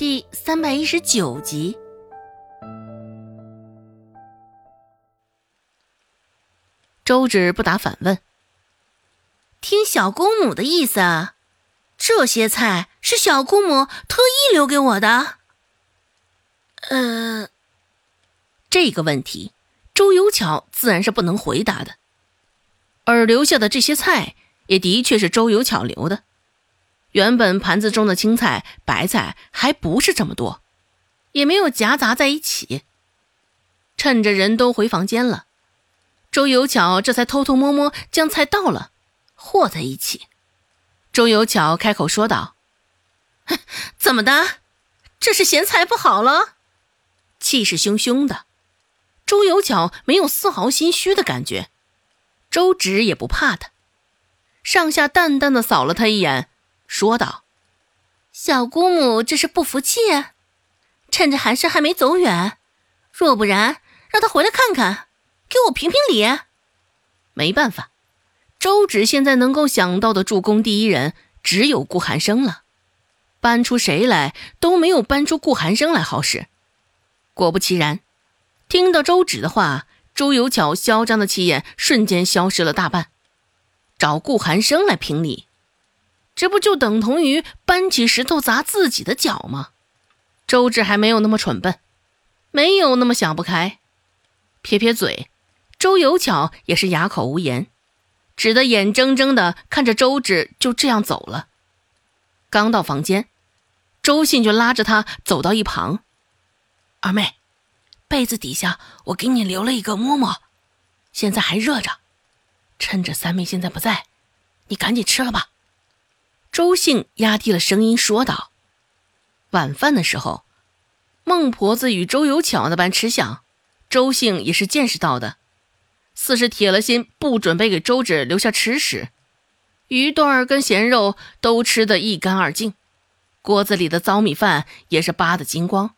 第三百一十九集。周芷不答反问：“听小姑母的意思，这些菜是小姑母特意留给我的？”呃，这个问题，周有巧自然是不能回答的。而留下的这些菜，也的确是周有巧留的。原本盘子中的青菜、白菜还不是这么多，也没有夹杂在一起。趁着人都回房间了，周有巧这才偷偷摸摸将菜倒了，和在一起。周有巧开口说道：“怎么的？这是嫌菜不好了？”气势汹汹的，周有巧没有丝毫心虚的感觉。周芷也不怕他，上下淡淡的扫了他一眼。说道：“小姑母这是不服气，趁着寒生还没走远，若不然让他回来看看，给我评评理。”没办法，周芷现在能够想到的助攻第一人只有顾寒生了，搬出谁来都没有搬出顾寒生来好使。果不其然，听到周芷的话，周有巧嚣张的气焰瞬间消失了大半，找顾寒生来评理。这不就等同于搬起石头砸自己的脚吗？周芷还没有那么蠢笨，没有那么想不开。撇撇嘴，周有巧也是哑口无言，只得眼睁睁的看着周芷就这样走了。刚到房间，周信就拉着他走到一旁：“二妹，被子底下我给你留了一个馍馍，现在还热着，趁着三妹现在不在，你赶紧吃了吧。”周姓压低了声音说道：“晚饭的时候，孟婆子与周有巧那般吃相，周姓也是见识到的，似是铁了心不准备给周芷留下吃食。鱼段儿跟咸肉都吃得一干二净，锅子里的糟米饭也是扒得精光，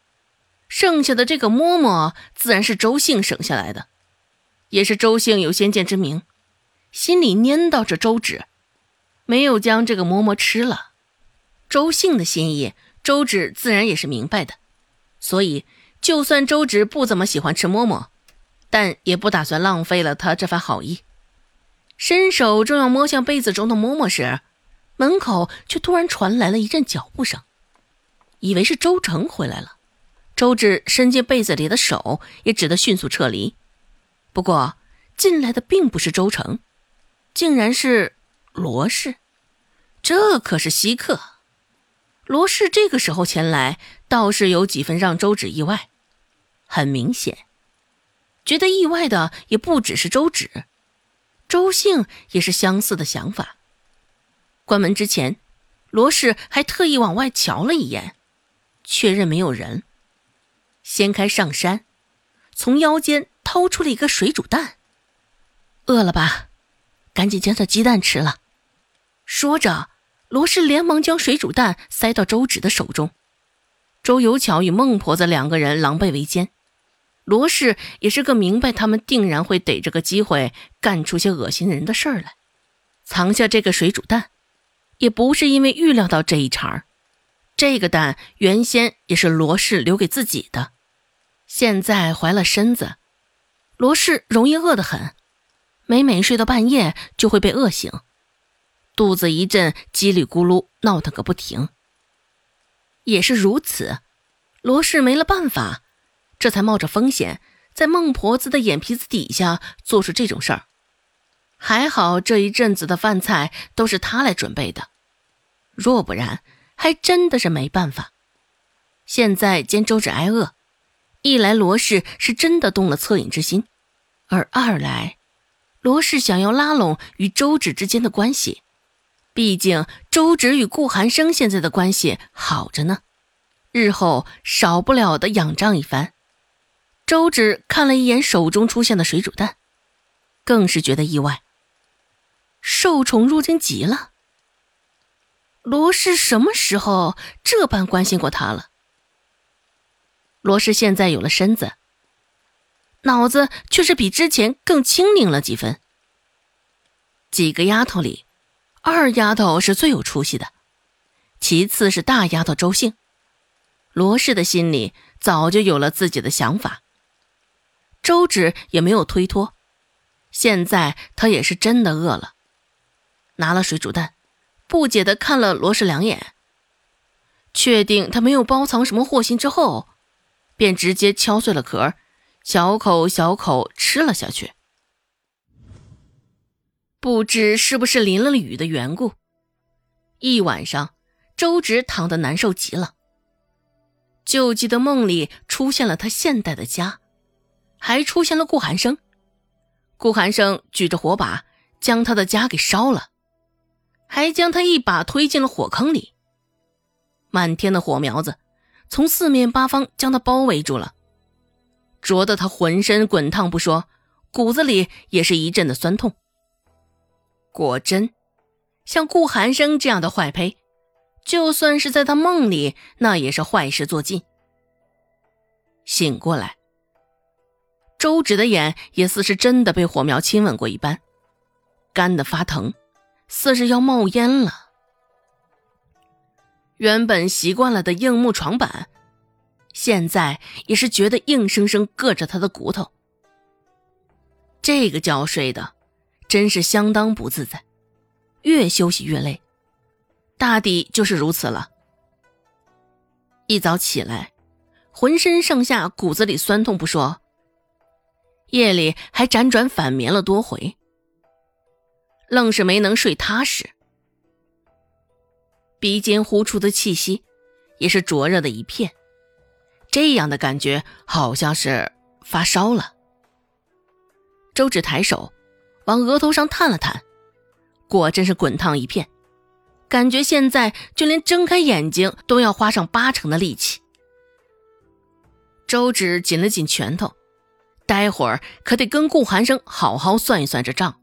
剩下的这个馍馍自然是周姓省下来的，也是周姓有先见之明，心里念叨着周芷。”没有将这个馍馍吃了，周姓的心意，周芷自然也是明白的，所以就算周芷不怎么喜欢吃馍馍，但也不打算浪费了他这番好意。伸手正要摸向被子中的馍馍时，门口却突然传来了一阵脚步声，以为是周成回来了。周芷伸进被子里的手也只得迅速撤离，不过进来的并不是周成，竟然是。罗氏，这可是稀客。罗氏这个时候前来，倒是有几分让周芷意外。很明显，觉得意外的也不只是周芷，周姓也是相似的想法。关门之前，罗氏还特意往外瞧了一眼，确认没有人，掀开上衫，从腰间掏出了一个水煮蛋。饿了吧？赶紧将这鸡蛋吃了。说着，罗氏连忙将水煮蛋塞到周芷的手中。周有巧与孟婆子两个人狼狈为奸，罗氏也是个明白他们定然会逮着个机会干出些恶心人的事儿来，藏下这个水煮蛋，也不是因为预料到这一茬儿这个蛋原先也是罗氏留给自己的，现在怀了身子，罗氏容易饿得很，每每睡到半夜就会被饿醒。肚子一阵叽里咕噜闹腾个不停。也是如此，罗氏没了办法，这才冒着风险在孟婆子的眼皮子底下做出这种事儿。还好这一阵子的饭菜都是他来准备的，若不然还真的是没办法。现在见周芷挨饿，一来罗氏是真的动了恻隐之心，而二来，罗氏想要拉拢与周芷之间的关系。毕竟周芷与顾寒生现在的关系好着呢，日后少不了的仰仗一番。周芷看了一眼手中出现的水煮蛋，更是觉得意外。受宠若惊极了。罗氏什么时候这般关心过他了？罗氏现在有了身子，脑子却是比之前更清明了几分。几个丫头里。二丫头是最有出息的，其次是大丫头周兴，罗氏的心里早就有了自己的想法。周芷也没有推脱，现在他也是真的饿了，拿了水煮蛋，不解的看了罗氏两眼，确定他没有包藏什么祸心之后，便直接敲碎了壳，小口小口吃了下去。不知是不是淋了雨的缘故，一晚上，周芷躺得难受极了。就记得梦里出现了他现代的家，还出现了顾寒生。顾寒生举着火把将他的家给烧了，还将他一把推进了火坑里。满天的火苗子从四面八方将他包围住了，灼得他浑身滚烫不说，骨子里也是一阵的酸痛。果真，像顾寒生这样的坏胚，就算是在他梦里，那也是坏事做尽。醒过来，周芷的眼也似是真的被火苗亲吻过一般，干得发疼，似是要冒烟了。原本习惯了的硬木床板，现在也是觉得硬生生硌着他的骨头。这个觉睡的。真是相当不自在，越休息越累，大抵就是如此了。一早起来，浑身上下骨子里酸痛不说，夜里还辗转反眠了多回，愣是没能睡踏实。鼻尖呼出的气息也是灼热的一片，这样的感觉好像是发烧了。周芷抬手。往额头上探了探，果真是滚烫一片，感觉现在就连睁开眼睛都要花上八成的力气。周芷紧了紧拳头，待会儿可得跟顾寒生好好算一算这账。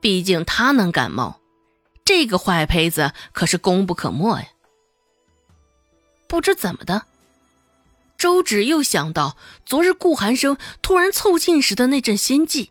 毕竟他能感冒，这个坏胚子可是功不可没呀。不知怎么的，周芷又想到昨日顾寒生突然凑近时的那阵心悸。